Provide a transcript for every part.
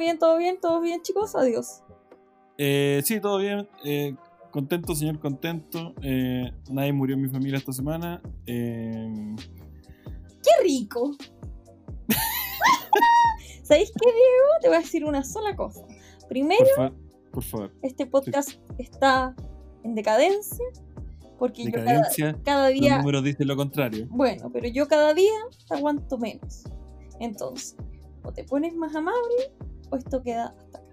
bien, todo bien, todo bien, chicos. Adiós. Eh, sí, todo bien. Eh, contento, señor, contento. Eh, nadie murió en mi familia esta semana. Eh, ¡Qué rico! ¿Sabéis qué, Diego? Te voy a decir una sola cosa. Primero, por, fa- por favor. este podcast está en decadencia. Porque yo cada, Decadencia. cada Los día. números dicen lo contrario. Bueno, pero yo cada día te aguanto menos. Entonces, o te pones más amable o esto queda hasta acá.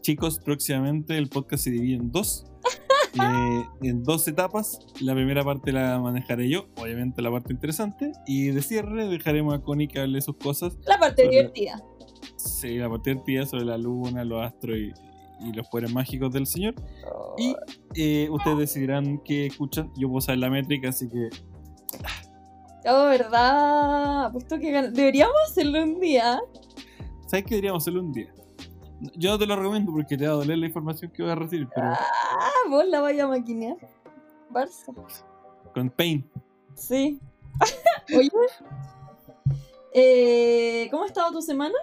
Chicos, próximamente el podcast se divide en dos. eh, en dos etapas. La primera parte la manejaré yo, obviamente la parte interesante. Y de cierre dejaremos a Connie que hable sus cosas. La parte divertida. Sí, la parte divertida sobre la luna, los astros y, y los poderes mágicos del señor. Y eh, ustedes decidirán qué escuchan. Yo puedo saber la métrica, así que Oh, ¿verdad? Apuesto que deberíamos hacerlo un día. ¿Sabes qué deberíamos hacerlo un día? Yo no te lo recomiendo porque te va a doler la información que vas a recibir, pero Ah, vos la vaya a maquinear. Barça. con Pain. Sí. Oye. Eh, ¿Cómo ha estado tu semana?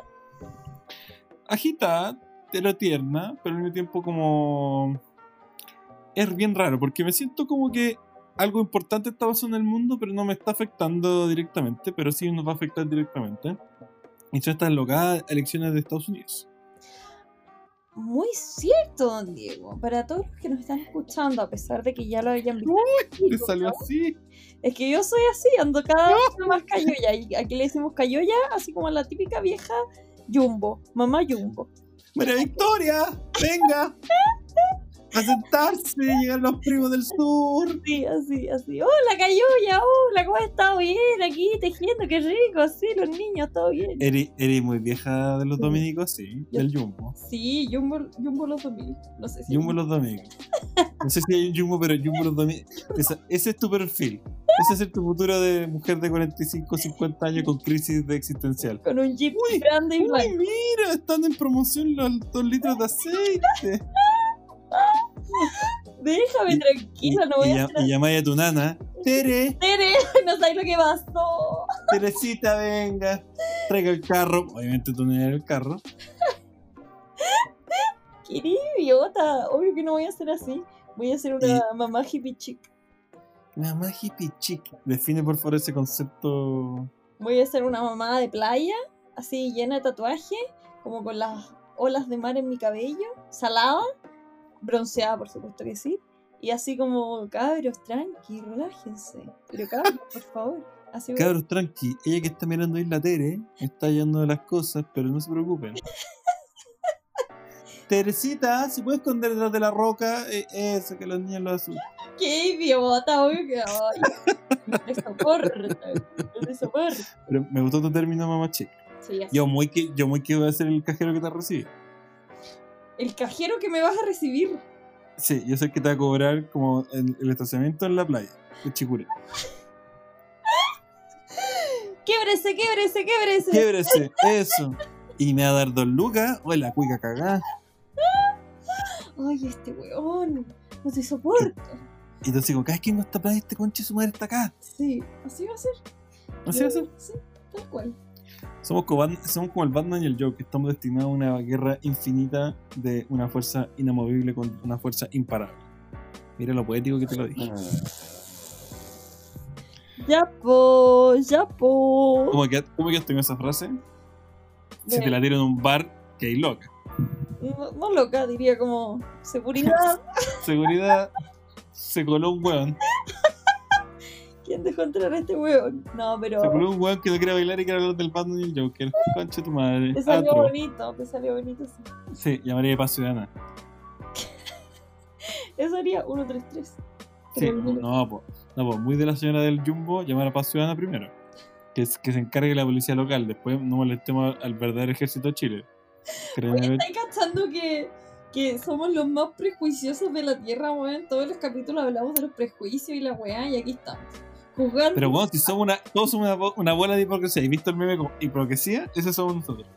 agitada, pero tierna, pero al mismo tiempo como... Es bien raro, porque me siento como que algo importante está pasando en el mundo, pero no me está afectando directamente, pero sí nos va a afectar directamente. Y son estas locadas elecciones de Estados Unidos. Muy cierto, don Diego. Para todos los que nos están escuchando, a pesar de que ya lo hayan visto. ¿Te salió así? Es que yo soy así, ando cada vez más cayoya. Y aquí le decimos cayoya, así como a la típica vieja Jumbo, mamá Jumbo. ¡María Victoria! ¡Venga! A sentarse, llegan los primos del sur. Sí, así, así. Hola cayoya, hola, ¿cómo has estado bien? Aquí tejiendo, qué rico, así, los niños, todo bien. Eres, eres muy vieja de los Sí. dominicos, sí, Yo- del Jumbo. Sí, Jumbo, Jumbo los 2000. No sé si. Jumbo los domingos. No sé si hay un Jumbo, pero Jumbo los domingos. Esa- ese es tu perfil. Ese es tu futuro de mujer de 45, 50 años con crisis de existencial. Con un jeep Uy, grande y Uy, blanco. mira, están en promoción los 2 litros de aceite. Déjame tranquila, no voy y, a ya- hacer y llamáis a tu nana. Tere, Tere, no sabes lo que pasó. Teresita, venga. Traiga el carro. Obviamente tú no eres el carro. Qué idiota. Obvio que no voy a hacer así. Voy a ser una mamá hippie chic. Mamá hippie chic. Define por favor ese concepto. Voy a ser una mamá de playa, así llena de tatuaje, como con las olas de mar en mi cabello, salada, bronceada, por supuesto que sí. Y así como, cabros, tranqui, relájense. Pero cabros, por favor. Así voy a- Cabros, tranqui. Ella que está mirando Isla Tere está hallando de las cosas, pero no se preocupen. Teresita, si puedes esconder detrás de la roca, eh, eso, que los niños lo asustan. ¡Qué idiota! Obvio que. No te soporto. No te soporto. Pero me gustó tu término, mamá chica. Sí. Yo muy que, yo muy que voy a ser el cajero que te recibe. El cajero que me vas a recibir. Sí, yo sé que te va a cobrar como el, el estacionamiento en la playa, de Chicure. ¡Québrese, québrese, québrese! Québrese, eso. Y me va a dar dos lucas, o la cuica cagada. Ay, este weón. No te soporto. Y entonces digo, cada vez que vengo a esta playa, este conche su madre está acá. Sí, así va a ser. Así va a ser. Sí, tal cual. Somos como, Bat- somos como el Batman y el Joker, estamos destinados a una guerra infinita de una fuerza inamovible con una fuerza imparable. Mira lo poético que te lo dije. Ya po, ya po. ¿Cómo que cómo quedaste con esa frase? Si te la tiro en un bar, que hay loca. No, no loca, diría como seguridad. Seguridad, se coló un weón. ¿Quién dejó entrar a este weón? No, pero Se coló un weón que no quiere bailar y quiere hablar del Batman y el Joker. Concha tu madre. te salió Atro. bonito, te salió bonito, sí. Sí, llamaría de paz ciudadana. Eso haría 133. Sí, no, po, no, po, muy de la señora del Jumbo, llamar a paz ciudadana primero. Que, es, que se encargue la policía local, después no molestemos al verdadero ejército de Chile. ¿estáis cachando que, que somos los más prejuiciosos de la tierra, weón? En todos los capítulos hablamos de los prejuicios y la weá, y aquí estamos. Pero bueno, si somos una, todos somos una, una bola de hipocresía. ¿Y visto el meme como hipocresía? Ese somos nosotros.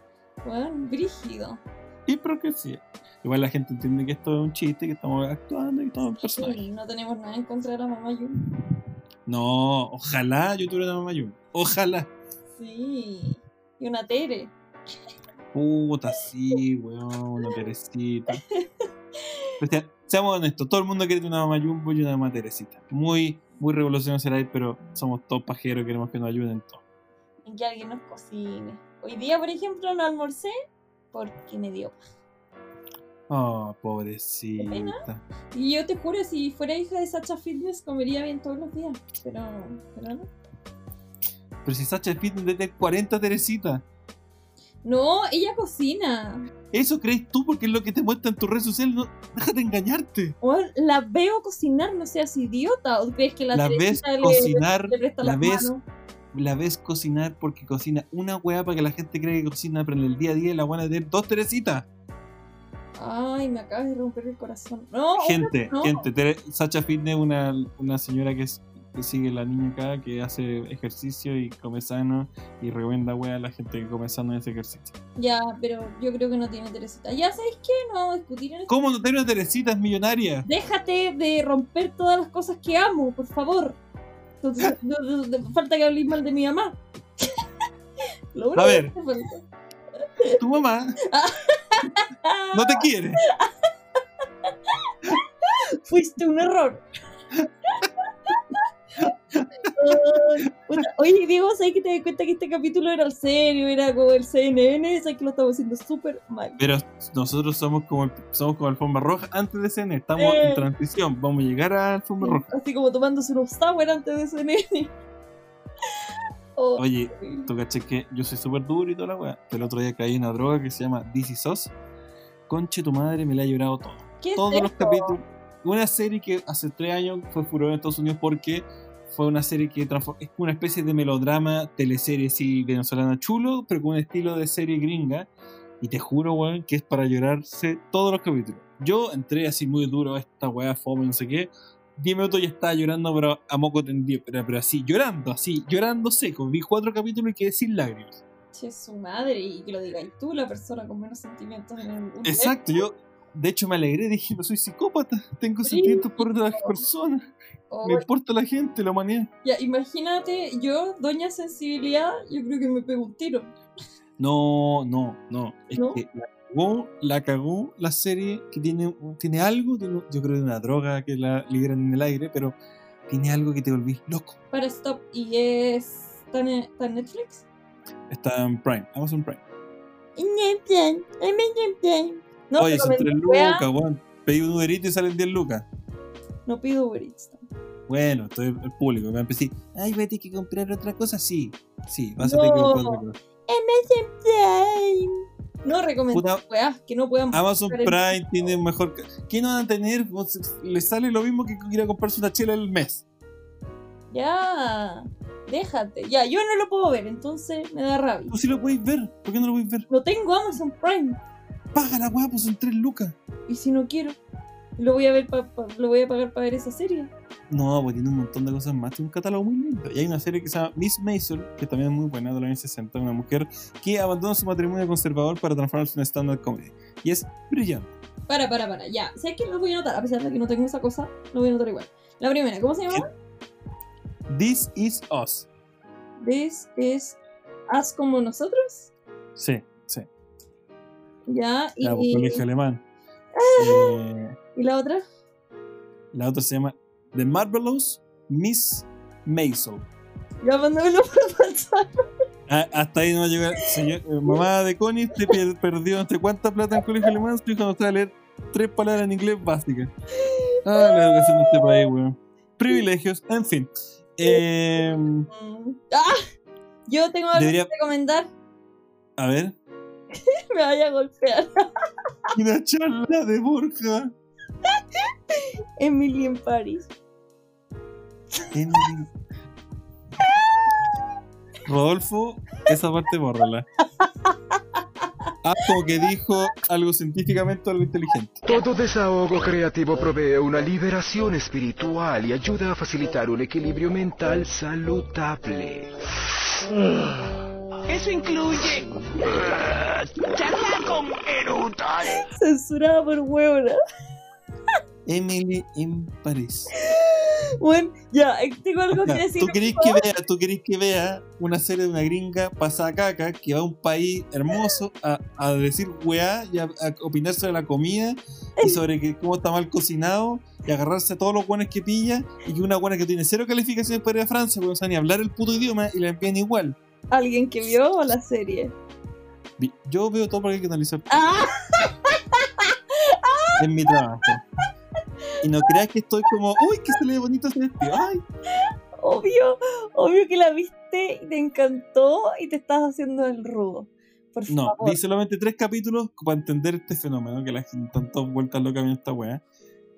Weón, brígido. Hipocresía. Igual la gente entiende que esto es un chiste, que estamos actuando y estamos en personaje. No tenemos nada en contra de la mamá Yumi. No, ojalá yo tuviera una mamá Yum. Ojalá. Sí. Y una Tere. Puta, sí, weón, una Teresita. Pues ya, seamos honestos, todo el mundo quiere una mamá Jumbo y una mamá Teresita. Muy, muy revolucionario será pero somos todos pajeros, queremos que nos ayuden en todo. En que alguien nos cocine. Hoy día, por ejemplo, no almorcé porque me dio paja. Oh, pobrecita. Y yo te juro, si fuera hija de Sacha Fitness, comería bien todos los días. Pero, pero no. Pero si Sacha Fitness desde 40 Teresita. No, ella cocina. Eso crees tú porque es lo que te muestra en tus redes sociales. No, déjate engañarte. O la veo cocinar, no seas idiota. ¿O crees que la, La ves le- cocinar, le presta la ves manos? la ves cocinar porque cocina una weá para que la gente cree que cocina, pero en el día a día la buena de tener dos Teresitas. Ay, me acabas de romper el corazón. No, Gente, no. gente, Sacha Fitness, una, una señora que, es, que sigue la niña acá, que hace ejercicio y come sano y recomienda weá a la gente que come sano y hace ejercicio. Ya, pero yo creo que no tiene Teresita. Ya, ¿sabes qué? No vamos a discutir en esto. ¿Cómo no una Teresita? Es millonaria. Déjate de romper todas las cosas que amo, por favor. Entonces, no- no- no- falta que hables mal de mi mamá. Lo único A ver. que. Tu mamá no te quiere. Fuiste un error. Oye, Diego, ¿sabes que te das cuenta que este capítulo era el serio? Era como el CNN, ¿sabes que lo estamos haciendo súper mal? Pero nosotros somos como el- somos como alfombra roja antes de CN. Estamos Eh. en transición. Vamos a llegar a alfombra roja. Así como tomándose unos sour antes de CNN. Oh, Oye, tú caché que yo soy súper duro y toda la weá. El otro día caí en una droga que se llama DC SOS. Conche tu madre, me la ha llorado todo. ¿Qué es Todos los esto? capítulos. Una serie que hace tres años fue furor en Estados Unidos porque fue una serie que es una especie de melodrama, teleserie así venezolana chulo, pero con un estilo de serie gringa. Y te juro, weón, que es para llorarse todos los capítulos. Yo entré así muy duro a esta weá, fome, no sé qué. 10 minutos ya estaba llorando, pero a moco tendido, pero, pero así, llorando, así, llorando seco. Vi cuatro capítulos y quedé sin lágrimas. Che, su madre, y que lo digáis tú, la persona con menos sentimientos en el universo. Exacto, yo de hecho me alegré, dije, no soy psicópata, tengo Sí. sentimientos por otras personas, Oh, me importa la gente, la humanidad. ya, imagínate, yo, doña sensibilidad, yo creo que me pego un tiro. No, no, no, es ¿No? que la cagó, la cagó la serie que tiene, tiene algo, tiene- yo creo que una droga que la liberan en el aire, pero tiene algo que te volvís loco. Para stop, y es. ¿Está en, está en Netflix? Está en Prime, Amazon Prime. No, Oye, son me 3 wea, lucas, weón. Pedí un Uber Eats y salen 10 lucas. No pido Uber Eats. Bueno, estoy el público. Me empecé, ay, vete que comprar otra cosa. Sí, sí, vas a tener que No. comprar otra cosa. No recomiendo Puta, weas que no puedan. Amazon Prime tiene mejor. ¿Qué no van a tener? Pues, Le sale lo mismo que ir a comprarse una chela al mes. Ya, déjate. Ya, yo no lo puedo ver, entonces me da rabia. Tú sí lo podéis ver. ¿Por qué no lo podéis ver? No tengo Amazon Prime. Paga la weá, pues son 3 lucas. Y si no quiero, lo voy a ver pa- pa- lo voy a pagar para ver esa serie. No, pues tiene un montón de cosas más. Tiene un catálogo muy lindo. Y hay una serie que se llama Miss Maisel, que también es muy buena, de los años 60. Una mujer que abandona su matrimonio conservador para transformarse en stand-up comedy. Y es brillante. Para, para, para, ya. Sé que lo voy a anotar, a pesar de que no tengo esa cosa, lo voy a anotar igual. La primera, ¿cómo se llama? This is Us. This is Haz como nosotros. Sí, sí. Ya, y, Ya, pues, colegio alemán. Eh, y la otra. la otra se llama The Marvelous Miss Maisel. Ya mándamelo por WhatsApp. Ah, hasta ahí no va a llegar. Señor, eh, mamá de Connie te perdió no sé cuánta plata en colegio alemán. Su hijo no sabe leer tres palabras en inglés básicas. Ah, la educación de este país, weón. Privilegios, en fin. Eh. ¡Ah! Yo tengo algo Debería- que recomendar. a ver. Me vaya a golpear. Una charla de Borja. Emily en Paris. Emily. Rodolfo, esa parte bórrala. Como que dijo algo científicamente algo inteligente. Todo desahogo creativo provee una liberación espiritual y ayuda a facilitar un equilibrio mental saludable. Eso incluye charla con eructos. Censurada por huevona. Emily en París. Bueno, ya, eh, tengo algo que decir. ¿Tú querés que vea, tú querés que vea una serie de una gringa pasada caca que va a un país hermoso a, a decir weá y a, a opinar sobre la comida y sobre que cómo está mal cocinado y agarrarse a todos los buenos que pilla y que una buena que tiene cero calificaciones para ir a Francia porque no sabe ni hablar el puto idioma y la envían igual. ¿Alguien que vio la serie? Yo veo todo porque hay que analizar ¡Ah! en mi trabajo. Y no creas que estoy como, uy, que se le ve bonito ese vestido. Ay, Obvio, obvio que la viste y te encantó y te estás haciendo el rudo. Por No, favor. vi solamente tres capítulos para entender este fenómeno, que la gente todas vueltas locas viendo esta weá.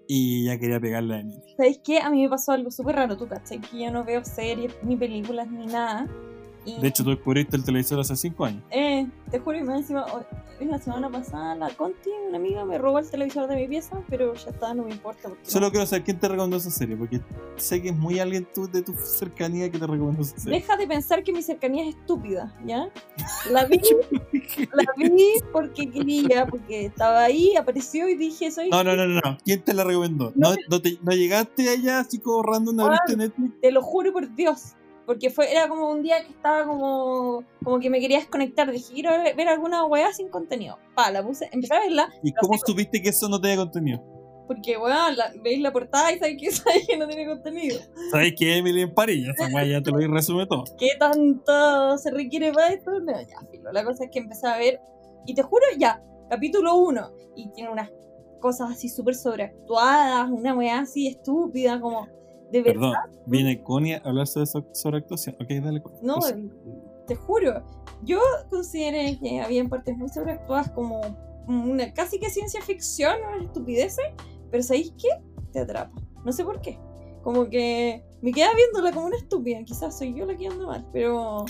Y ya quería pegarle a Emily. ¿Sabes qué? A mí me pasó algo súper raro, tú cachai, que yo no veo series, ni películas, ni nada. Y, De hecho, tú descubriste el televisor hace cinco años. eh, te juro, y más encima, la semana pasada, la Conti, una amiga, me robó el televisor de mi pieza, pero ya está, no me importa. Solo no- quiero saber quién te recomendó esa serie, porque sé que es muy alguien tú, de tu cercanía que te recomendó esa serie. Deja de pensar que mi cercanía es estúpida, ¿ya? La vi, la vi porque quería, porque estaba ahí, apareció y dije, soy... No, no, no, no, no. ¿Quién te la recomendó? No No, te- no llegaste allá así como random, Ah. abriste Netflix. Te lo juro por Dios. Porque fue, era como un día que estaba como, como que me quería desconectar. Dije, quiero ver, ver alguna weá sin contenido. Pa, la puse, empecé a verla, ¿Y cómo supiste que eso no tenía contenido? porque weá, la, veis la portada y sabéis que, sabéis que no tiene contenido. ¿Sabes que Emily en París? Esa weá ya te lo resume todo. ¿Qué tanto se requiere para esto? No, ya, filo. La cosa es que empecé a ver, y te juro, ya, capítulo 1, y tiene unas cosas así súper sobreactuadas, una weá así estúpida, como, de verdad. Perdón, viene Connie a hablar sobre, eso- sobre actuación. Ok, dale. Connie. No, Pues, te juro, yo consideré que había partes muy sobreactuadas como una casi que ciencia ficción, una estupideces, pero ¿sabéis qué? Te atrapa. No sé por qué. Como que me queda viéndola como una estúpida. Quizás soy yo la que anda mal, pero,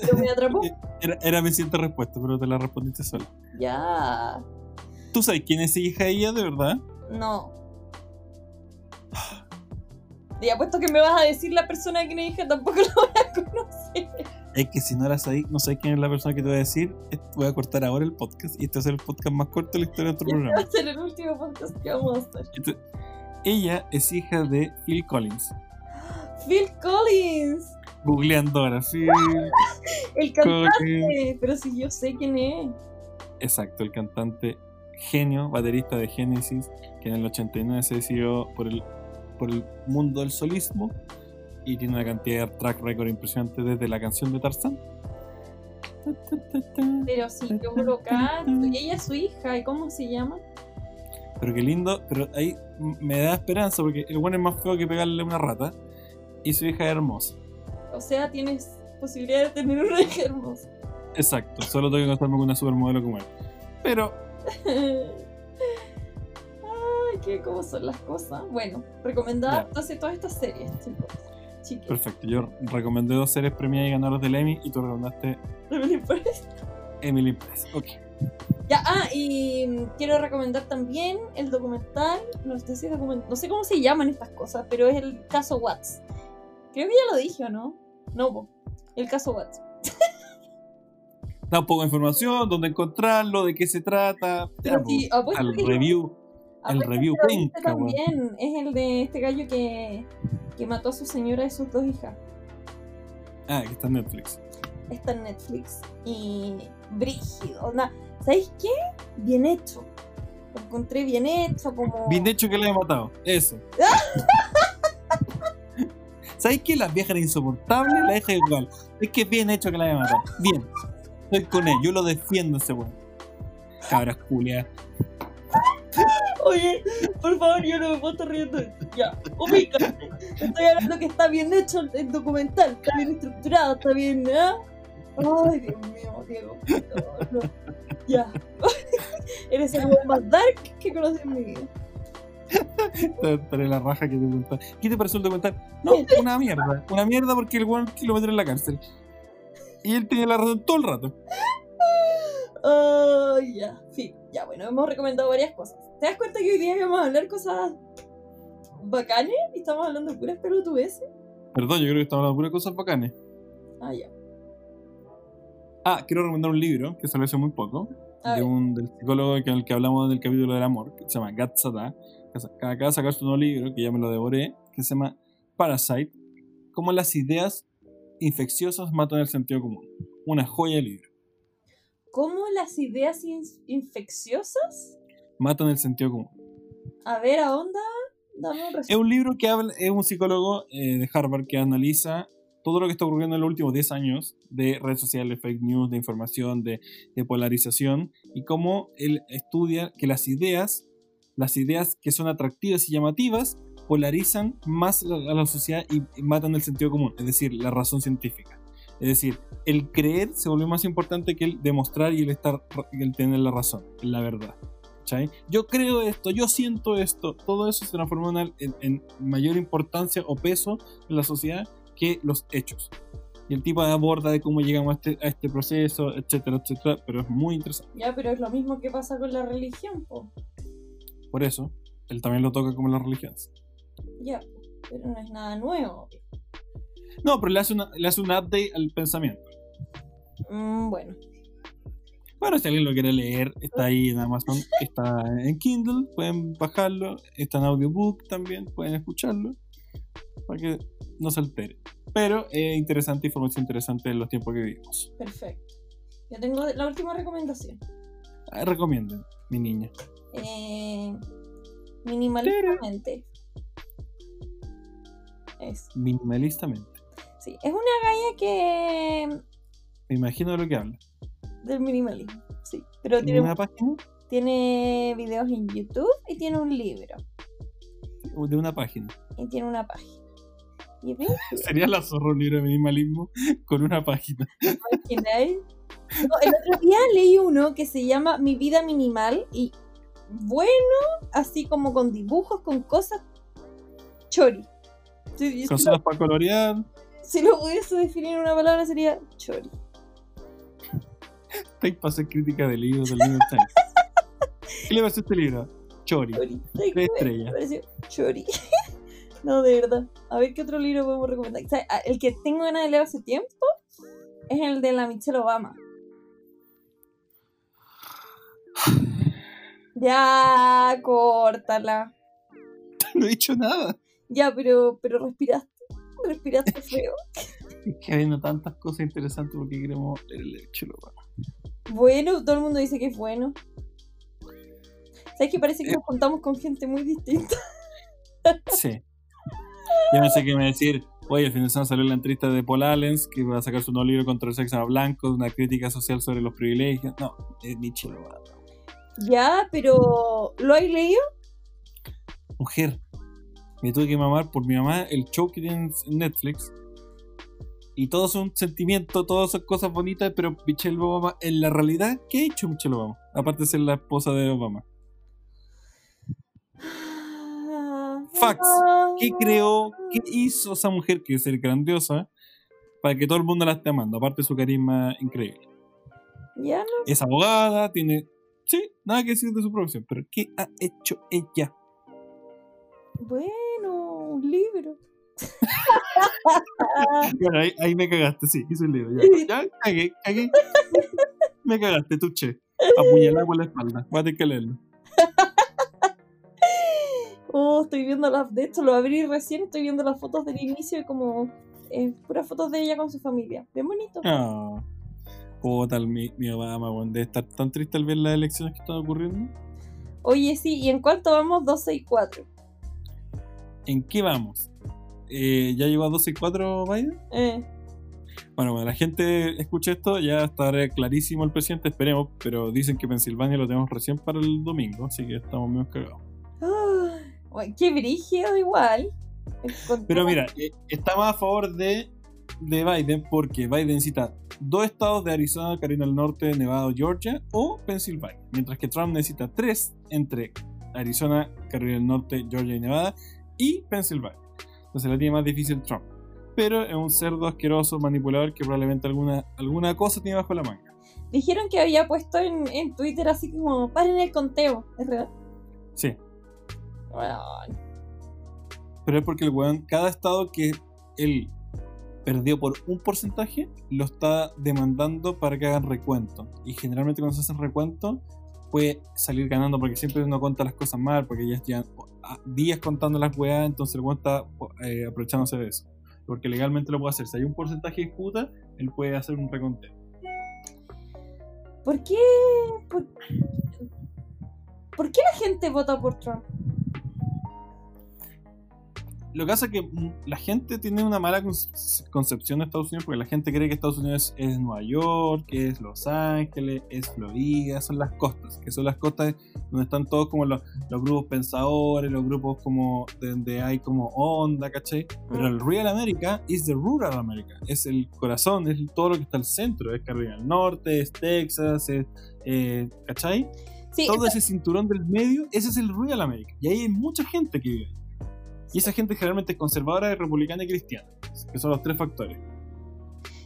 pero me atrapó. Era, era mi siguiente respuesta, pero te la respondiste sola. Ya, ¿Tú sabes quién es hija de ella de verdad? no. Y apuesto que me vas a decir la persona que me dije, tampoco la voy a conocer. Es que si no la sabes, no sabes quién es la persona que te voy a decir, voy a cortar ahora el podcast y este va a ser el podcast más corto de la historia de nuestro este va programa. a ser el último podcast que vamos a hacer. Este- ella es hija de Phil Collins. Phil Collins, Googleando ahora, Phil el cantante. Collins. Pero si yo sé quién es. Exacto, el cantante genio, baterista de Genesis, que en el 89 se decidió por el, por el mundo del solismo y tiene una cantidad de track record impresionante desde la canción de Tarzán. Pero si yo lo canto. Y ella es su hija. ¿Y cómo se llama? Pero qué lindo, pero ahí me da esperanza porque el bueno es más feo que pegarle a una rata y su hija es hermosa. O sea, tienes posibilidad de tener una hija hermosa. Exacto, solo tengo que casarme con una supermodelo como él. Pero Cómo son las cosas. Bueno, recomendada entonces todas estas series, chicos. Perfecto, yo recomendé dos series premiadas y ganadoras del Emmy y tú recomendaste Emily Paris. Emily Press. Ok. Ya, ah, y mm, quiero recomendar también el documental, no sé, si document- no sé cómo se llaman estas cosas, pero es el caso Watts. Creo que ya lo dije, ¿o no? No, po. el caso Watts. Da un poco de información, dónde encontrarlo, de qué se trata. Ya, Pero pues, sí, apuesto al review. El apuesto review penca, weón. también. Es el de este gallo que, que mató a su señora y sus dos hijas. Ah, que está en Netflix. Está en Netflix. Y brígido. ¿Sabéis qué? Bien hecho. Lo encontré bien hecho, como... Bien hecho que le haya matado. Eso. ¿Sabes qué? Las viejas eran insoportables, la deja igual. Es que bien hecho que la haya matado. Bien. Estoy con él, yo lo defiendo ese weón. Cabras culias. Oye, por favor, yo no me puedo estar riendo de esto. Ya, ubícate. Estoy hablando que está bien hecho el- documental, está bien estructurado, está bien, ¿eh? Ay, Dios mío, Diego. No, no. Ya. Eres el más dark que conocí en mi vida. Estaré la raja que te preguntan. ¿Qué te pareció el documental? No, una mierda. Una mierda porque el weón lo meten en la cárcel. Y él tiene la razón todo el rato. Ay, ya. Sí, ya, bueno, hemos recomendado varias cosas. ¿Te das cuenta que hoy día íbamos a hablar cosas bacanes y estamos hablando de puras pelotudeces? Perdón, yo creo que estamos hablando de puras cosas bacanes. Ah, ya. Ah, quiero recomendar un libro que salió hace muy poco. A de ver. un, del psicólogo que, el que hablamos en el capítulo del amor, que se llama Gat Sada, que sa- que acaba de sacar su nuevo libro, que ya me lo devoré, que se llama Parasite, cómo las ideas infecciosas matan el sentido común. Una joya de libro. ¿Cómo las ideas in- infecciosas? Matan el sentido común. A ver, ¿a onda? Dame un Es un libro que habla, es un psicólogo eh, de Harvard que analiza todo lo que está ocurriendo en los últimos 10 años de redes sociales, fake news, de información, de, de polarización, y cómo él estudia que las ideas, las ideas que son atractivas y llamativas, polarizan más la- a la sociedad y, y matan el sentido común, es decir, la razón científica. Es decir, el creer se volvió más importante que el demostrar y el, estar, el tener la razón, la verdad. ¿Cachai? Yo creo esto, yo siento esto, todo eso se al- en- en mayor importancia o peso en la sociedad que los hechos. Y el tipo aborda de cómo llegamos a este, a este proceso, etcétera, etcétera, pero es muy interesante. Ya, pero es lo mismo que pasa con la religión, po. Por eso, él también lo toca como las religiones. Ya, pero no es nada nuevo. No, pero le hace, una, le hace un update al pensamiento. Mm, bueno, Bueno, si alguien lo quiere leer, está ahí en Amazon, está en Kindle, pueden bajarlo, está en audiobook también, pueden escucharlo, para que no se altere. Pero es interesante, información interesante en los tiempos que vivimos. perfecto. Yo tengo la última recomendación. Ah, Recomienden, mi niña. Eh, minimalistamente. Es. Minimalistamente. Sí, es una galla que. Me imagino de lo que habla. Del minimalismo. Sí, pero ¿En tiene, una página? tiene videos en YouTube y tiene un libro. De una página. Y tiene una página. Y Sería la zorra un libro de minimalismo con una página. imagináis? No, el otro día leí uno que se llama Mi vida minimal y bueno, así como con dibujos, con cosas chori. Si, si Cosas para colorear. si lo pudiese definir en una palabra sería chori. Estáis para hacer crítica de libros del New York Times. ¿Qué le parece este libro? Chori. Chori. Tres Me estrellas. pareció chori. No, de verdad. A ver qué otro libro podemos recomendar. ¿Sabes? El que tengo ganas de leer hace tiempo es el de la Michelle Obama. Ya, córtala. No he dicho nada. Ya, pero, pero respiraste. Respiraste feo. Es que hay no tantas cosas interesantes porque queremos leer el hecho. Bueno, todo el mundo dice que es bueno. ¿Sabes que parece que nos contamos con gente muy distinta? Sí. Yo no sé qué me decir. Oye, el fin de semana salió la entrevista de Paul Allens, que va a sacar su nuevo libro contra el sexo blanco, una crítica social sobre los privilegios. No, es Nietzsche lo va. Ya, pero ¿lo has leído? Mujer, me tuve que mamar por mi mamá el show que tiene en Netflix. Y todo son sentimientos, todas son cosas bonitas, pero Michelle Obama, en la realidad, ¿qué ha hecho Michelle Obama? Aparte de ser la esposa de Obama. Facts. ¿Qué creó? ¿Qué hizo esa mujer que es ser grandiosa para que todo el mundo la esté amando? Aparte de su carisma increíble. Ya no. Es abogada, tiene. Sí, nada que decir de su profesión, pero ¿qué ha hecho ella? Bueno, un libro. Bueno, ahí, ahí me cagaste, sí, hice el libro. Ya, ya cagué, cagué. Me cagaste, tuche. Apuñalada por la espalda. Voy a tener que leerlo. Oh, estoy viendo las. De hecho, lo abrí recién. Estoy viendo las fotos del inicio y como. eh, puras fotos de ella con su familia. Bien bonito. Ah. Puta, mi, mi Obama, weón. Debe estar tan triste al ver las elecciones que están ocurriendo. Oye, sí, ¿y en cuánto vamos? 12 y 4. ¿En qué vamos? Eh, ¿Ya llegó a 12 y 4 Biden? Eh, Bueno, cuando la gente escuche esto, ya estará clarísimo el presidente, esperemos, pero dicen que Pensilvania lo tenemos recién para el domingo, así que estamos menos cagados. qué brígido igual. Pero mira, eh, estamos a favor de, de Biden porque Biden necesita dos estados de Arizona, Carolina del Norte, Nevada, Georgia o Pensilvania, mientras que Trump necesita tres entre Arizona, Carolina del Norte, Georgia y Nevada y Pensilvania. Entonces la tiene más difícil Trump. Pero es un cerdo asqueroso, manipulador que probablemente alguna, alguna cosa tiene bajo la manga. Dijeron que había puesto en, en Twitter así como, paren el conteo. ¿Es real? Sí, pero es porque el weón, cada estado que él perdió por un porcentaje, lo está demandando para que hagan recuento. Y generalmente cuando se hacen recuento, puede salir ganando porque siempre uno cuenta las cosas mal, porque ya llevan días contando las weas, entonces el weón está eh, aprovechándose de eso. Porque legalmente lo puede hacer. Si hay un porcentaje de disputa, él puede hacer un reconteo. ¿Por qué? ¿Por, ¿por qué la gente vota por Trump? Lo que pasa es que mm, la gente tiene una mala conce- concepción de Estados Unidos porque la gente cree que Estados Unidos es Nueva York, que es Los Ángeles, es Florida, son las costas, que son las costas donde están todos como los, los grupos pensadores, los grupos como de donde hay como onda, ¿cachai? Pero el Real America es the Rural America, es el corazón, es todo lo que está al centro, es Carolina del Norte, es Texas, es, eh, ¿cachai? Sí, todo ese cinturón del medio, ese es el Real America. Y ahí hay mucha gente que vive. Y esa gente generalmente es conservadora, republicana y cristiana, que son los tres factores.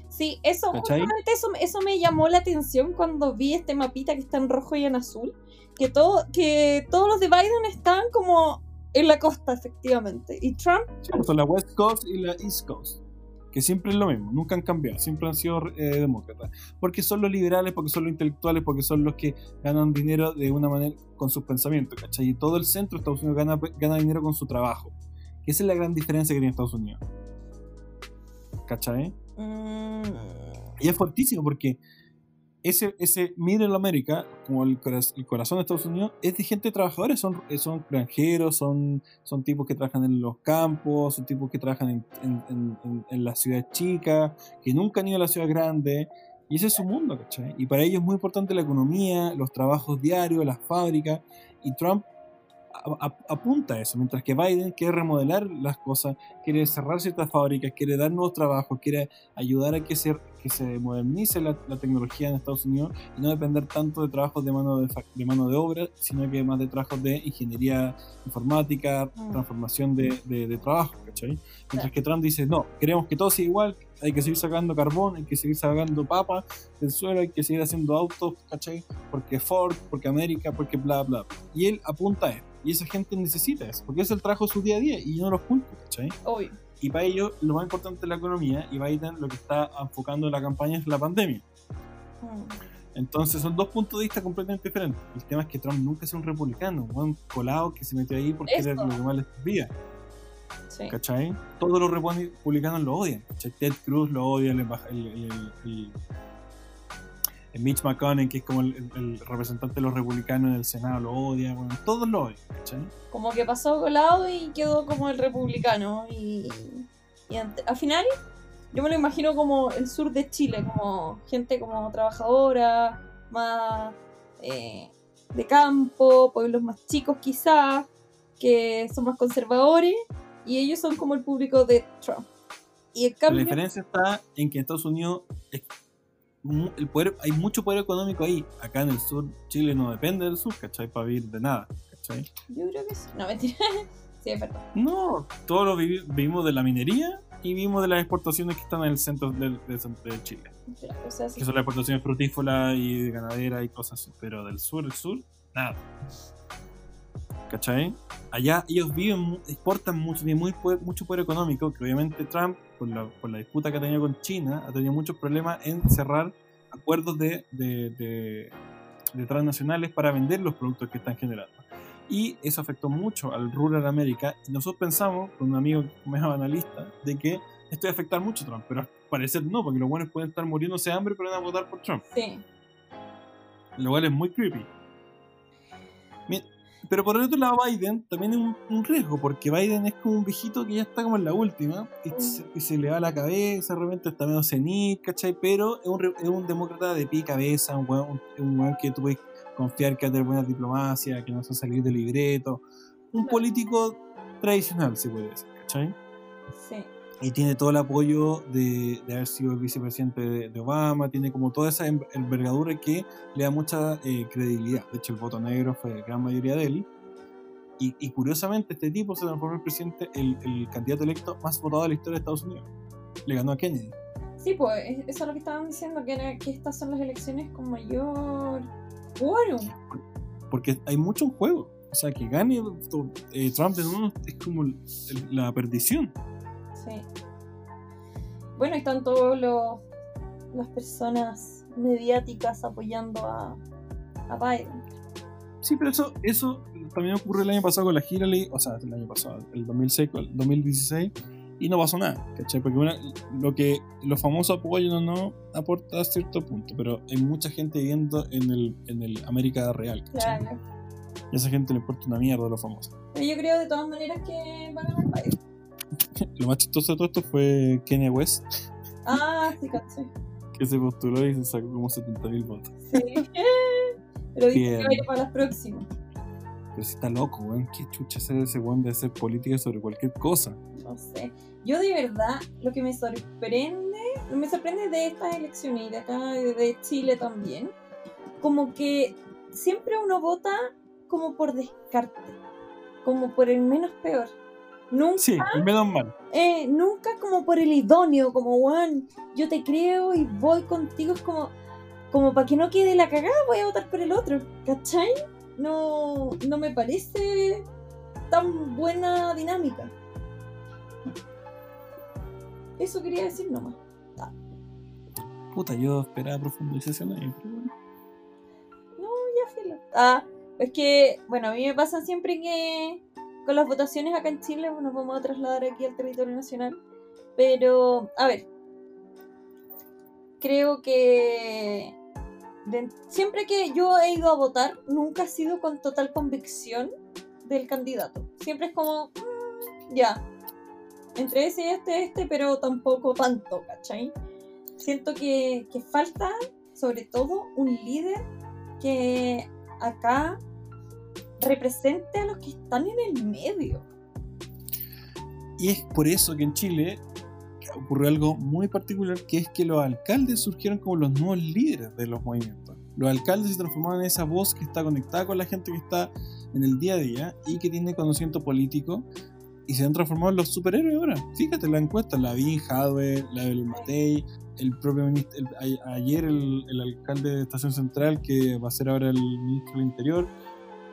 Sí, eso, justamente eso, eso me llamó la atención cuando vi este mapita que está en rojo y en azul. Que, todo, que todos los de Biden están como en la costa, efectivamente. Y Trump, Sí, pues son la West Coast y la East Coast, que siempre es lo mismo, nunca han cambiado, siempre han sido eh, demócratas. Porque son los liberales, porque son los intelectuales, porque son los que ganan dinero de una manera con sus pensamientos, ¿cachai? Y todo el centro de Estados Unidos gana, gana dinero con su trabajo. Esa es la gran diferencia que tiene Estados Unidos. ¿Cachai? mm, Y es fuertísimo porque ese, ese Middle America, como el, coraz- el corazón de Estados Unidos, es de gente trabajadora, son, son granjeros, son, son tipos que trabajan en los campos, son tipos que trabajan en, en, en- en- las ciudades chicas, que nunca han ido a la ciudad grande. Y ese es su mundo, ¿cachai? Y para ellos es muy importante la economía, los trabajos diarios, las fábricas. Y Trump apunta a eso, mientras que Biden quiere remodelar las cosas, quiere cerrar ciertas fábricas, quiere dar nuevos trabajos, quiere ayudar a que se, que se modernice la, la tecnología en Estados Unidos y no depender tanto de trabajos de mano de, de mano de obra, sino que más de trabajos de ingeniería informática, Mm. transformación de, de, de trabajo, ¿cachai? Mientras que Trump dice, no, queremos que todo sea igual, hay que seguir sacando carbón, hay que seguir sacando papa del suelo, hay que seguir haciendo autos, ¿cachai? Porque Ford, porque América, porque bla, bla. bla. Y él apunta a esto. Y esa gente necesita eso, porque es el trabajo de su día a día y yo no los culpo, ¿cachai? obvio. Y para ellos lo más importante es la economía y Biden lo que está enfocando en la campaña es la pandemia. Mm. Entonces son dos puntos de vista completamente diferentes. El tema es que Trump nunca es un republicano, un colado que se metió ahí porque era Eso. lo que más les servía, Sí. ¿cachai? Todos los republicanos lo odian, ¿cachai? Ted Cruz lo odia, el- el Mitch McConnell, que es como el, el representante de los republicanos en el Senado, lo odia, bueno, todos lo odian, ¿cachai? Como que pasó colado y quedó como el republicano. Y, y ante- al final, yo me lo imagino como el sur de Chile, como gente como trabajadora, más eh, de campo, pueblos más chicos quizás, que son más conservadores, y ellos son como el público de Trump. Y en La cambio, diferencia está en que Estados Unidos el poder, hay mucho poder económico ahí. Acá en el sur, Chile no depende del sur, ¿cachai? Para vivir de nada, ¿cachai? yo creo que sí. No, mentira. sí, es verdad. No, todos lo vivi- vivimos de la minería y vivimos de las exportaciones que están en el centro del centro de Chile. O sea, sí. Que son las exportaciones frutícolas y ganaderas y cosas así. Pero del sur, el sur, nada. ¿Cachai? Allá ellos viven, exportan mucho, tienen muy poder- mucho poder económico, que obviamente Trump, por la, por la disputa que ha tenido con China, ha tenido muchos problemas en cerrar acuerdos de, de, de- de transnacionales para vender los productos que están generando. Y eso afectó mucho al rural América. Y nosotros pensamos, con un amigo que es analista, de que esto iba a afectar mucho a Trump, pero al parecer no, porque los buenos pueden estar muriéndose de hambre, pero van a votar por Trump. Sí. Lo cual es muy creepy. Pero por el otro lado, Biden también es un, un riesgo, porque Biden es como un viejito que ya está como en la última, y, se, y se le va la cabeza, realmente está medio senil, ¿cachai? Pero es un, es un demócrata de pie y cabeza, un weón, un, weón que tú puedes confiar que va a tener buena diplomacia, que no se va a salir del libreto. Un político tradicional, se puede decir, ¿cachai? Y tiene todo el apoyo de, de haber sido el vicepresidente de, de Obama, tiene como toda esa em- envergadura que le da mucha eh, credibilidad. De hecho, el voto negro fue la gran mayoría de él. Y, y curiosamente, este tipo se transformó en el presidente, el, el candidato electo más votado de la historia de Estados Unidos. Le ganó a Kennedy. Sí, pues es- eso es lo que estaban diciendo, que, era, que estas son las elecciones con mayor quórum. Porque hay mucho en juego. O sea, que gane eh, Trump de nuevo es como la perdición. Sí. Bueno, y están todos los las personas mediáticas apoyando a, a Biden. Sí, pero eso, eso también ocurrió el año pasado con la Hillary, o sea, el año pasado, el 2006, con el 2016, y no pasó nada, ¿cachai? Porque una- lo que los famosos apoyan o no aporta a cierto punto, pero hay mucha gente viviendo en el, en el América real, ¿cachai? Claro. Y a esa gente le importa una mierda a los famosos. Pero yo creo de todas maneras que van a ganar Biden. Lo más chistoso de todo esto fue Kanye West, Ah, sí, caché. que se postuló y se sacó como 70.000 votos. Sí. Pero dice que va a ir para las próximas. Pero si está loco, weón. ¿Qué chucha hacer ese weón de hacer política sobre cualquier cosa? No sé. Yo de verdad, lo que me sorprende, me sorprende de estas elecciones y de acá, de Chile también, como que siempre uno vota como por descarte, como por el menos peor. Nunca, Sí, menos mal. eh, nunca como por el idóneo, como, Juan, yo te creo y voy contigo, es como, como para que no quede la cagada, voy a votar por el otro, ¿cachai? No, no me parece tan buena dinámica. Eso quería decir nomás. Puta, yo esperaba profundización ahí, pero bueno. No, ya filo. Ah, es que, bueno, a mí me pasa siempre que con las votaciones acá en Chile nos vamos a trasladar aquí al territorio nacional. Pero, a ver, creo que siempre que yo he ido a votar, nunca ha sido con total convicción del candidato. Siempre es como, "Mm, ya, entre ese y este, este, pero tampoco tanto, ¿cachai? Siento que falta, sobre todo, un líder que acá represente a los que están en el medio. Y es por eso que en Chile ocurrió algo muy particular, que es que los alcaldes surgieron como los nuevos líderes de los movimientos. Los alcaldes se transformaron en esa voz que está conectada con la gente que está en el día a día y que tiene conocimiento político y se han transformado en los superhéroes ahora. Fíjate la encuesta, la vi Hadwe, la de Matei, el propio ministro, el- ayer el alcalde de Estación Central, que va a ser ahora el ministro del Interior.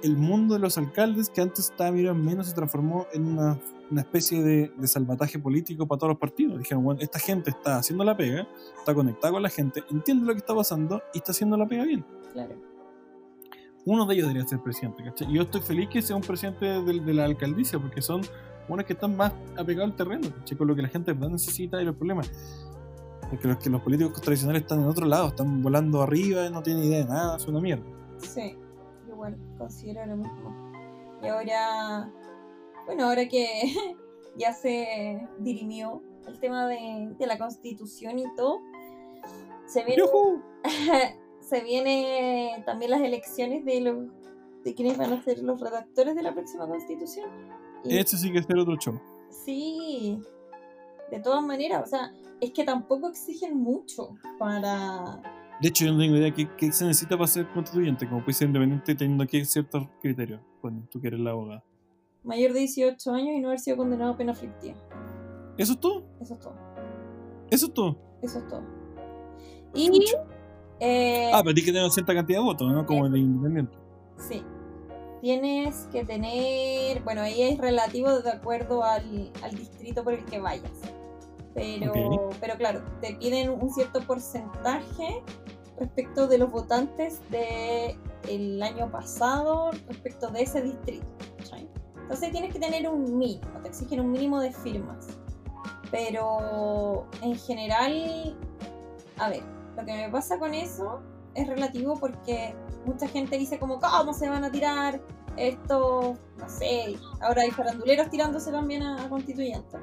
El mundo de los alcaldes, que antes estaba mirado en menos, se transformó en una, una especie de, de salvataje político para todos los partidos. Dijeron, bueno, esta gente está haciendo la pega, está conectada con la gente, entiende lo que está pasando y está haciendo la pega bien Claro. uno de ellos debería ser presidente, ¿cachai? Yo estoy feliz que sea un presidente del- de, la alcaldicia, porque son unos que están más apegados al terreno, ¿cachai? Con lo que la gente de verdad necesita y los problemas. Porque los que los políticos tradicionales están en otro lado, están volando arriba, no tienen idea de nada, es una mierda. Sí, igual considero lo mismo. Y ahora, bueno, ahora que ya se dirimió el tema de, de la constitución y todo, se viene, se viene también las elecciones de los de quienes van a ser los redactores de la próxima constitución. Y sí que es el otro show. sí, de todas maneras, o sea, es que tampoco exigen mucho para De hecho, yo no tengo idea qué, se necesita para ser constituyente, como puede ser independiente teniendo que ciertos criterios. Bueno, tú que eres la abogada. mayor de 18 años y no haber sido condenado a pena aflictiva. ¿Eso es todo? Eso es todo. ¿Eso es todo? Eso es todo. Y. eh, Ah, pero tienes que tener cierta cantidad de votos, ¿no? Como el independiente. Sí. Tienes que tener. Bueno, ahí es relativo de acuerdo al, al distrito por el que vayas. Pero, pero claro, te piden un cierto porcentaje respecto de los votantes del año pasado respecto de ese distrito. Entonces tienes que tener un mínimo, te exigen un mínimo de firmas. Pero en general, a ver, lo que me pasa con eso es relativo porque mucha gente dice como, ¿cómo se van a tirar estos, no sé, ahora hay faranduleros tirándose también a, a constituyentes?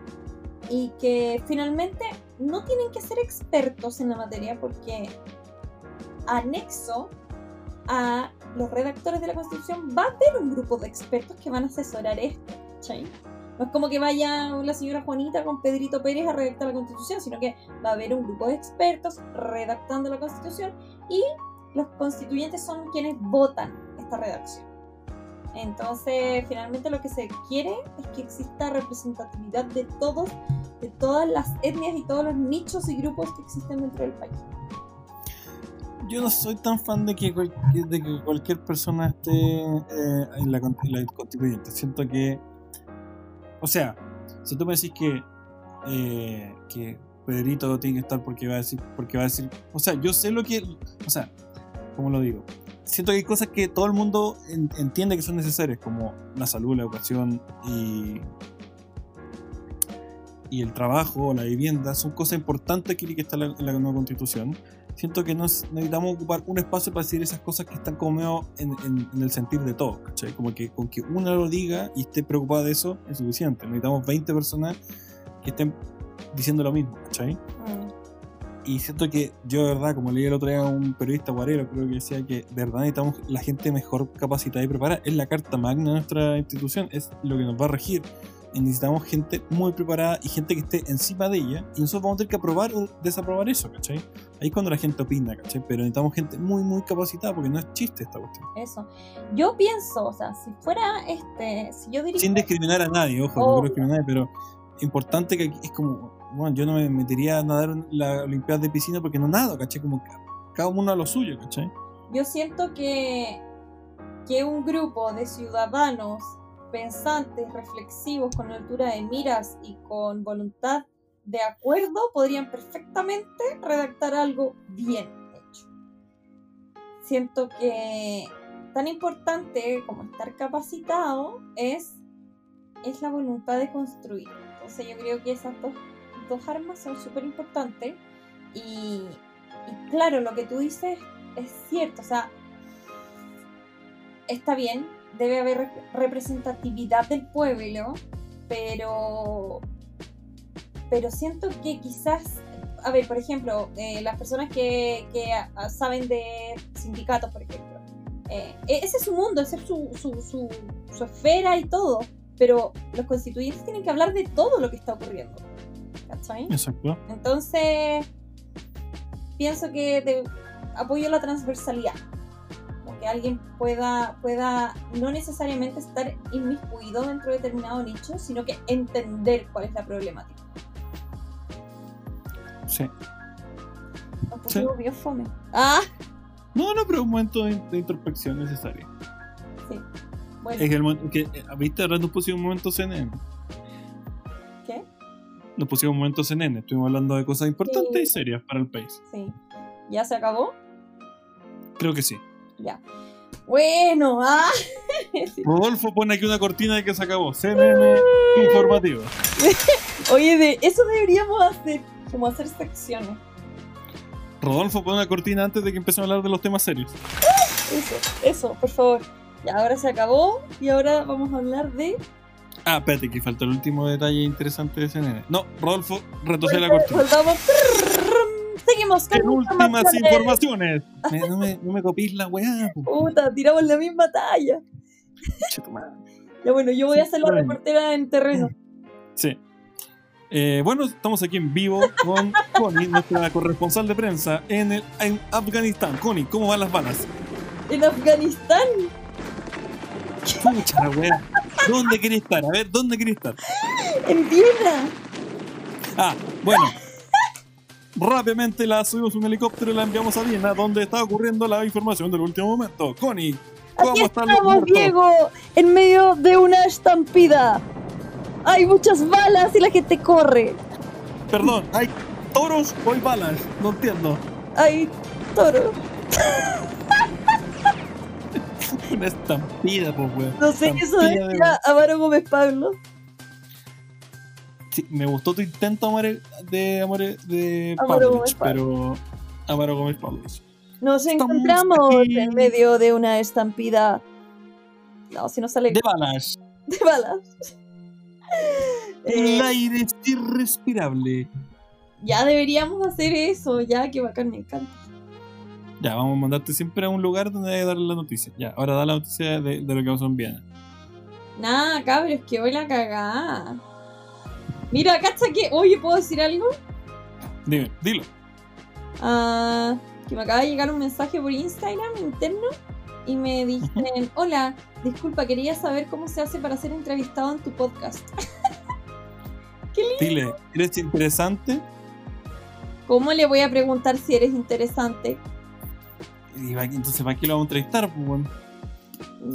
Y que finalmente no tienen que ser expertos en la materia porque anexo a los redactores de la Constitución va a haber un grupo de expertos que van a asesorar esto, ¿cachai? No es como que vaya la señora Juanita con Pedrito Pérez a redactar la Constitución, sino que va a haber un grupo de expertos redactando la Constitución y los constituyentes son quienes votan esta redacción. Entonces, finalmente lo que se quiere es que exista representatividad de todos, de todas las etnias y todos los nichos y grupos que existen dentro del país. Yo no soy tan fan de que, cualquier persona esté eh, en, la, en la constituyente. Siento que. O sea, si tú me decís que, eh, que Pedrito tiene que estar porque va a decir. Porque va a decir. O sea, yo sé lo que. O sea, ¿cómo lo digo? Siento que hay cosas que todo el mundo en- entiende que son necesarias, como la salud, la educación y, y el trabajo, la vivienda, son cosas importantes que tiene que estar en la, nueva constitución. Siento que nos necesitamos ocupar un espacio para decir esas cosas que están como medio en, en- en el sentir de todos, ¿cachai? Como que con que una lo diga y esté preocupada de eso es suficiente. Necesitamos 20 personas que estén diciendo lo mismo, ¿cachai? Mm. Y siento que yo, de verdad, como leí el otro día a un periodista guarero, creo que decía que de verdad necesitamos la gente mejor capacitada y preparada. Es la carta magna de nuestra institución, es lo que nos va a regir. Y necesitamos gente muy preparada y gente que esté encima de ella. Y nosotros vamos a tener que aprobar o desaprobar eso, ¿cachai? Ahí es cuando la gente opina, ¿cachai? Pero necesitamos gente muy, muy capacitada porque no es chiste esta cuestión. Eso. Yo pienso, o sea, si fuera este, si yo diría Sin discriminar a nadie, ojo, no quiero discriminar a nadie, pero importante que aquí es como, bueno, yo no me metería a nadar en la Olimpiada de piscina porque no nado, ¿cachai? Como ca- cada uno a lo suyo, ¿cachai? Yo siento que, que un grupo de ciudadanos pensantes, reflexivos, con altura de miras y con voluntad de acuerdo podrían perfectamente redactar algo bien hecho. Siento que tan importante como estar capacitado es, es la voluntad de construir. Entonces yo creo que esas dos, dos armas son súper importantes y, y claro, lo que tú dices es cierto, o sea, está bien, debe haber re- representatividad del pueblo, pero, pero siento que quizás, a ver, por ejemplo, eh, las personas que, que, ah, saben de sindicatos, por ejemplo, eh, e- ese es su mundo, ese es su, su, su, su esfera y todo, pero los constituyentes tienen que hablar de todo lo que está ocurriendo. ¿Cachai? Exacto. Entonces, pienso que de- apoyo la transversalidad. Que alguien pueda, pueda no necesariamente estar inmiscuido dentro de determinado nicho, sino que entender cuál es la problemática. Sí. Sí. bien fome. Ah, No, no, pero un momento de, de introspección necesario. sí. Bueno, Es que el momento que, eh, ¿viste? Pusimos un momento CNN. Nos pusimos un momento CNN. Estuvimos hablando de cosas importantes Sí. y serias para el país. Sí. ¿Ya se acabó? Creo que sí. Ya. Bueno, ah. Rodolfo pone aquí una cortina de que se acabó. CNN informativo. Oye, de eso deberíamos hacer, como hacer secciones. Rodolfo pone una cortina antes de que empecemos a hablar de los temas serios. Eso, eso, por favor. Ya, ahora se acabó y ahora vamos a hablar de Ah, espérate, que falta el último detalle interesante de CNN. No, Rodolfo, retrocede la cortina. Seguimos con En últimas informaciones. Me- no, me, no me copies la weá. Puta, tiramos la misma talla. Ya bueno, yo voy a ser la reportera en terreno. Sí. Eh, bueno, estamos aquí en vivo con Connie, nuestra corresponsal de prensa en, el, en Afganistán. Connie, ¿cómo van las balas? En Afganistán. Pucha, la weá. ¿Dónde querés estar? A ver, ¿dónde querés estar? En Viena. Ah, bueno. Rápidamente la subimos a un helicóptero y la enviamos a Viena, donde está ocurriendo la información del último momento. Connie, ¿cómo Aquí están estamos? Diego, en medio de una estampida. Hay muchas balas y la gente corre. Perdón, ¿hay toros o hay balas? No entiendo. Hay toro. Una estampida, pues, weón. No sé qué decía Amaro Gómez Pablo. Sí, me gustó tu intento, de Amore de Amaro Pablo. pero Amaro Gómez Pavlovich. Nos Estamos encontramos aquí. en medio de una estampida. No, si no sale De balas. de balas. El Eh, aire es irrespirable. ya deberíamos hacer eso, ya que bacán, me encanta. Ya, vamos a mandarte siempre a un lugar donde hay que darle la noticia. Ya, ahora da la noticia de, de lo que pasó en Viena. Nada, cabros, que voy la cagada. Mira, cacha que. Oye, ¿puedo decir algo? Dime, dilo. Ah, que me acaba de llegar un mensaje por Instagram interno y me dicen: Hola, disculpa, quería saber cómo se hace para ser entrevistado en tu podcast. Qué lindo. Dile, ¿eres interesante? ¿Cómo le voy a preguntar si eres interesante? Y va- entonces, ¿para qué lo vamos a entrevistar? pues, weón?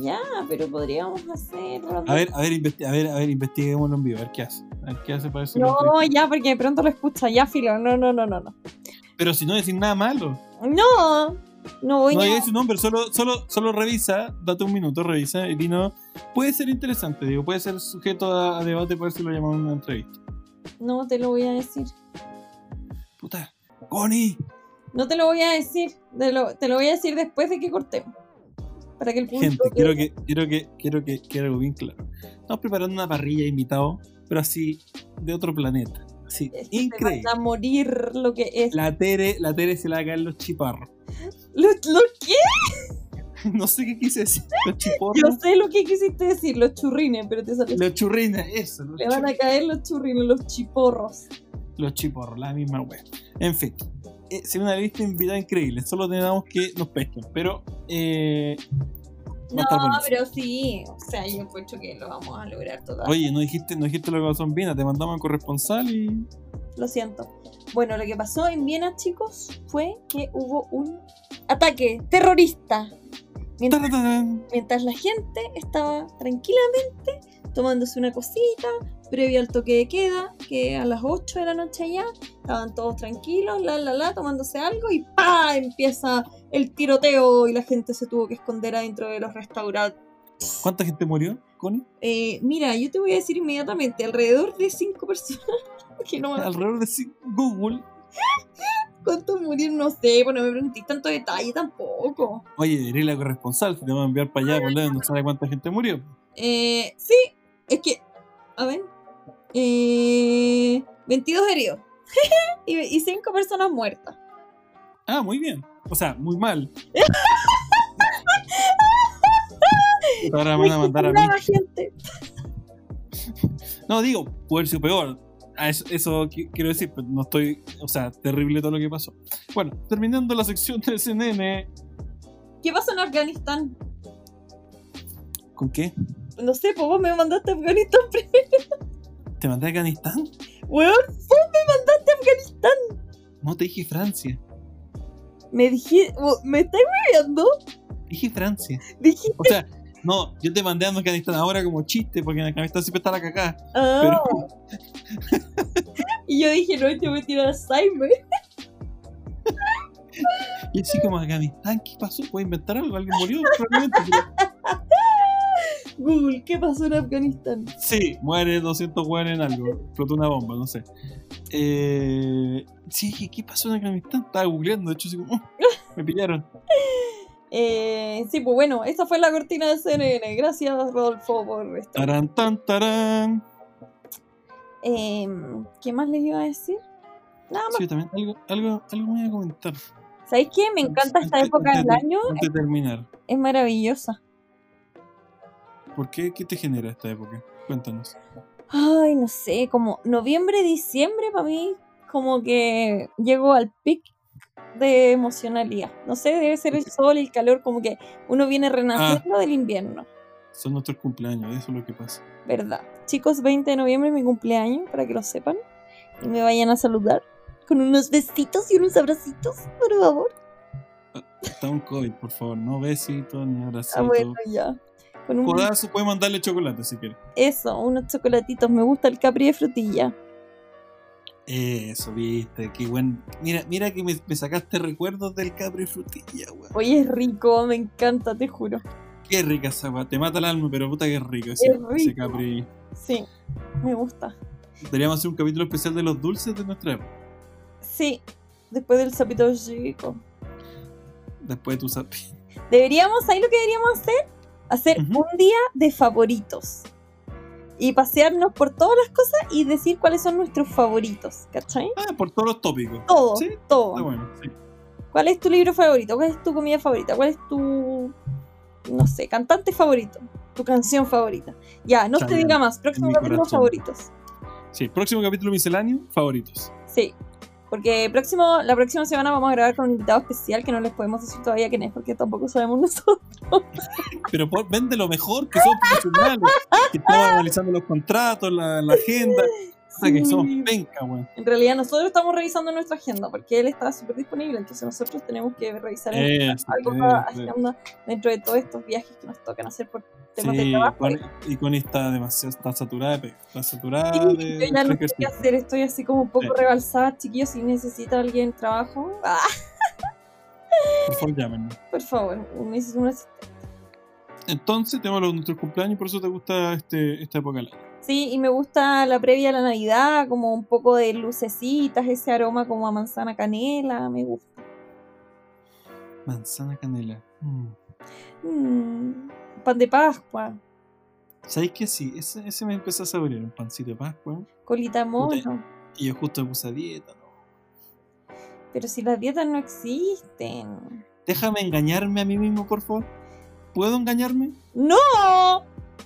Ya, pero podríamos hacerlo. A ver, a ver, investi- a ver, a ver, investiguémoslo en vivo, a ver qué hace. A ver qué hace para eso. No, ya, porque de pronto lo escucha, ya, filo. No, no, no, no, no. Pero si no decís nada malo. No, No voy No a... digáis su nombre, solo, solo, solo revisa, date un minuto, revisa y dinos. Puede ser interesante, digo, puede ser sujeto a, a debate, por si lo llamamos en una entrevista. No te lo voy a decir. Puta, Connie, No te lo voy a decir. Te lo, te lo voy a decir después de que cortemos. Para que el público... gente, quiero que, quiero que, quiero que quede algo bien claro. Estamos preparando una parrilla de invitados, pero así, de otro planeta. Así, Es que te increíble. van a morir lo que es. La Tere, la Tere se le va a caer los chiparros. ¿Lo, lo qué? No sé qué quise decir. Los Yo chiporros. sé lo que quisiste decir, los churrines, pero te salió. Los churrines, eso. Los, Le van a caer los churrines, los chiporros. los chiporros, la misma wea. En fin. Eh, se una lista de invitados increíble. Solo tenemos que nos pesquen. Pero. Eh, a No, pero sí. O sea, yo encuentro que lo vamos a lograr todo. Oye, no dijiste, no dijiste lo que pasó en Viena. Te mandamos al corresponsal y. Lo siento. Bueno, lo que pasó en Viena, chicos, fue que hubo un ataque terrorista. Mientras, mientras la gente estaba tranquilamente tomándose una cosita, previo al toque de queda, que a las 8 de la noche ya, estaban todos tranquilos, la la la, tomándose algo y ¡pa! empieza el tiroteo y la gente se tuvo que esconder adentro de los restaurantes. ¿Cuánta gente murió, Connie? Eh, mira, yo te voy a decir inmediatamente, alrededor de 5 personas. Que no Alrededor de ci- Google. ¿Cuántos murieron? No sé, pues no me pregunté tanto detalle tampoco. Oye, diré la corresponsal. Si te van a enviar para allá, no sabe cuánta gente murió. Eh, sí, es que, a ver, eh, 22 heridos y 5 personas muertas. Ah, muy bien. O sea, muy mal. Ahora me van a mandar a mí. Gente. No, digo, puede ser peor. Eso, eso qui- quiero decir, pero no estoy. O sea, terrible todo lo que pasó. Bueno, terminando la sección de CNN. ¿Qué pasó en Afganistán? ¿Con qué? No sé, pues vos me mandaste a Afganistán primero. ¿Te mandé a Afganistán? Weón, vos me mandaste a Afganistán. No, te dije Francia. Me dije, ¿me estáis viendo? Dije Francia. Dijiste, O sea, no, yo te mandé a Afganistán ahora como chiste, porque en Afganistán siempre está la cacá. ah. Y yo dije, no, te voy a tirar Alzheimer. Y así como Afganistán, ¿qué pasó? ¿Puedo inventar algo? ¿Alguien murió? Probablemente, pero- Google, ¿qué pasó en Afganistán? Sí, muere 200 hueones en algo. Explotó una bomba, no sé. Eh, sí, ¿qué- ¿qué pasó en Afganistán? Estaba googleando, de hecho, así como, "Oh, me pillaron. Eh, sí, pues bueno, esa fue la cortina de CNN. Gracias, Rodolfo, por esto. Tarán, tan, tarán. Em, ¿Qué más les iba a decir? Nada más. Sí, también algo, algo, algo me voy a comentar. ¿Sabéis qué? Me encanta esta Antes- época antes del de- año. Antes de terminar, Es maravillosa. ¿Por qué? ¿Qué te genera esta época? Cuéntanos. Ay, no sé, como noviembre, diciembre, para mí, como que llego al pic de emocionalidad. No sé, debe ser el sol y el calor, como que uno viene renaciendo del invierno. Son nuestros cumpleaños, eso es lo que pasa. ¿Verdad? Chicos, 20 de noviembre es mi cumpleaños, para que lo sepan. Y me vayan a saludar con unos besitos y unos abracitos, por favor. Está un COVID, por favor, no besitos ni abracitos. Ah, bueno, ya. Con un Codazo puede mandarle chocolate si quiere. eso, unos chocolatitos. Me gusta el capri de frutilla. Eso, viste, qué buen. Mira, mira que me, me sacaste recuerdos del Capri Frutilla, weón. Oye, es rico, me encanta, te juro. Qué rica esa weá, te mata el alma, pero puta que rico ese, Es rico. ese Capri. Sí, me gusta. Deberíamos hacer un capítulo especial de los dulces de nuestra época. Sí, después del sapito chico. Después de tu sapi. Deberíamos, ¿sabes lo que deberíamos hacer? Hacer un día de favoritos. Y pasearnos por todas las cosas y decir cuáles son nuestros favoritos, ¿cachai? Ah, por todos los tópicos. Todo, Sí, todo. Está bueno, sí. ¿Cuál es tu libro favorito? ¿Cuál es tu comida favorita? ¿Cuál es tu, no sé, cantante favorito? Tu canción favorita. Ya, no Chayanne, diga más. Próximo capítulo favoritos. Sí, próximo capítulo misceláneo, favoritos. Sí. Porque próximo, la próxima semana vamos a grabar con un invitado especial que no les podemos decir todavía quién es, porque tampoco sabemos nosotros. Pero por, vende lo mejor, que somos profesionales. que estamos analizando los contratos, la agenda. Que somos Sí. penca. En realidad nosotros estamos revisando nuestra agenda, porque él está súper disponible, entonces nosotros tenemos que revisar algo eh, eh. agenda dentro de todos estos viajes que nos tocan hacer por temas de Sí, trabajo. Connie- y Connie está demasiado, está saturada de está saturada Sí, de, yo ya no sé qué hacer, estoy así como un poco Sí. rebalsada, chiquillos, si necesita alguien trabajo. Ah, Por favor, llámenos. Por favor, necesito una asistente. Entonces, tenemos los, nuestros cumpleaños y por eso te gusta este, esta época del año. Sí, y me gusta la previa a la Navidad, como un poco de lucecitas, ese aroma como a manzana canela, me gusta. Manzana canela. Mm. Mm, pan de Pascua, ¿Sabéis que sí? Ese, ese me empezó a saborear. Un pancito de Pascua. colita mono. Y yo justo me puse a dieta. ¿no? Pero si las dietas no existen. Déjame engañarme a mí mismo, por favor. ¿Puedo engañarme? ¡No!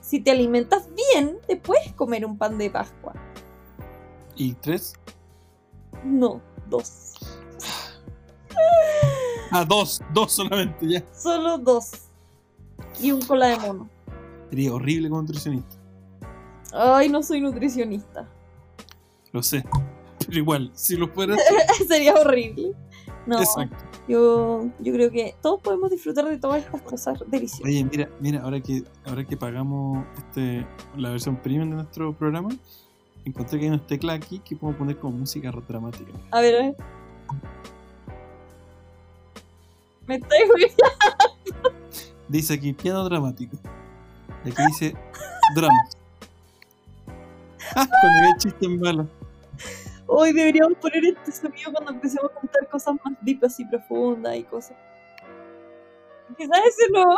Si te alimentas bien, te puedes comer un pan de Pascua. ¿Y tres? No, dos. Ah, dos. Dos solamente, ya. Solo dos. Y un cola de mono. Sería horrible como nutricionista. Ay, no soy nutricionista. Lo sé. Pero igual, si lo fuera Sería horrible. No, Exacto. Yo, yo creo que todos podemos disfrutar de todas estas cosas deliciosas. Oye, mira, mira, ahora que, ahora que pagamos este, la versión premium de nuestro programa, encontré que hay unas teclas aquí que podemos poner como música dramática. A ver, a ver. Me estoy olvidando. Dice aquí piano dramático. Y aquí dice dramas. Ah, cuando hay chistes malos. Hoy deberíamos poner este sonido cuando empecemos a contar cosas más deep y profundas y cosas. Quizás ese no.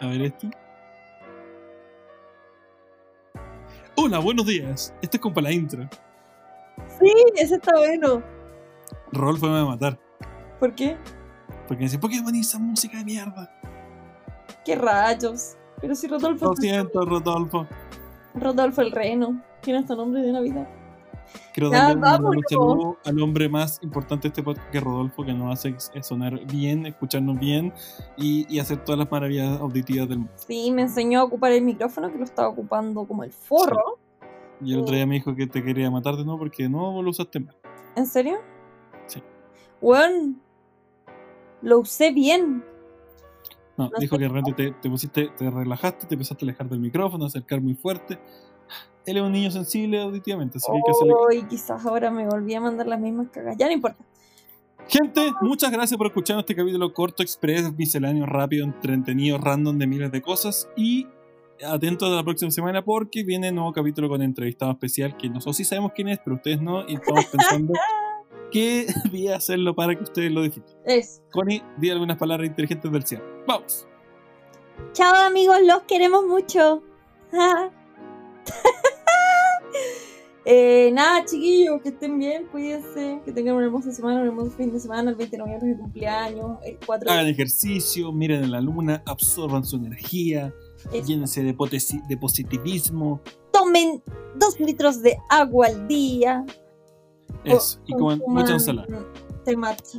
A ver esto. Hola, buenos días. Este es como para la intro. Sí, ese está bueno. Rolfo me va a matar. ¿Por qué? Porque me dice, ¿por qué pones esa música de mierda? ¿Qué rayos? Pero si Rodolfo, Lo siento, Rodolfo. Rodolfo el Reno tiene hasta nombre de Navidad. Quiero Ya, darle un- al hombre más importante de este podcast, que Rodolfo, que nos hace eh, sonar bien, escucharnos bien y, y hacer todas las maravillas auditivas del mundo. Sí, me enseñó a ocupar el micrófono que lo estaba ocupando como el forro. Y el otro día me dijo que te quería matar de nuevo porque no lo usaste mal. ¿En serio? Sí. Bueno, lo usé bien. No, No dijo sé que realmente te, te pusiste, te relajaste, te empezaste a alejar del micrófono, a acercar muy fuerte. Él es un niño sensible auditivamente, así que hay que hacerle. Hoy quizás ahora me volví a mandar las mismas cagas. Ya no importa. Gente, muchas gracias por escuchar este capítulo corto, express, misceláneo, rápido, entretenido, random de miles de cosas. Y atentos a la próxima semana porque viene nuevo capítulo con entrevistado especial que nosotros sí sabemos quién es, pero ustedes no. Y estamos pensando qué día hacerlo para que ustedes lo disfruten. Es. Connie, di algunas palabras inteligentes del cielo. ¡Vamos! Chao amigos, los queremos mucho. Eh, nada, chiquillos, que estén bien, cuídense, que tengan una hermosa semana, un hermoso fin de semana, el 20 de noviembre es mi cumpleaños, el 4 Hagan ejercicio, miren en la luna, absorban su energía, Eso. llénense de, positivismo. tomen 2 litros de agua al día. Eso, y consuman mucha ensalada. Te matcha.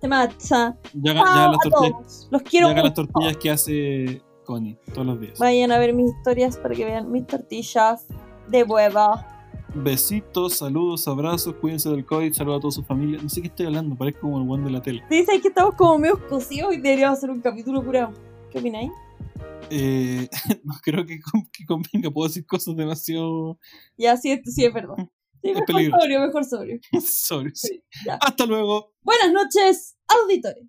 té matcha. Ya, haga- ya Chao hagan las tortillas, los quiero hagan las mucho. tortillas que hace Connie todos los días. Vayan a ver mis historias para que vean mis tortillas de hueva. Besitos, saludos, abrazos, cuídense del COVID, saludos a toda su familia. No sé qué estoy hablando, parezco como el buen de la tele. Dicen que estamos como medio cocidos y deberíamos hacer un capítulo curado. ¿Qué opináis? Eh, no creo que, con- que convenga, puedo decir cosas demasiado Ya, sí, sí es verdad. Sí, mejor sobrio, mejor sobrio. sobre sí. Hasta luego. Buenas noches, auditores.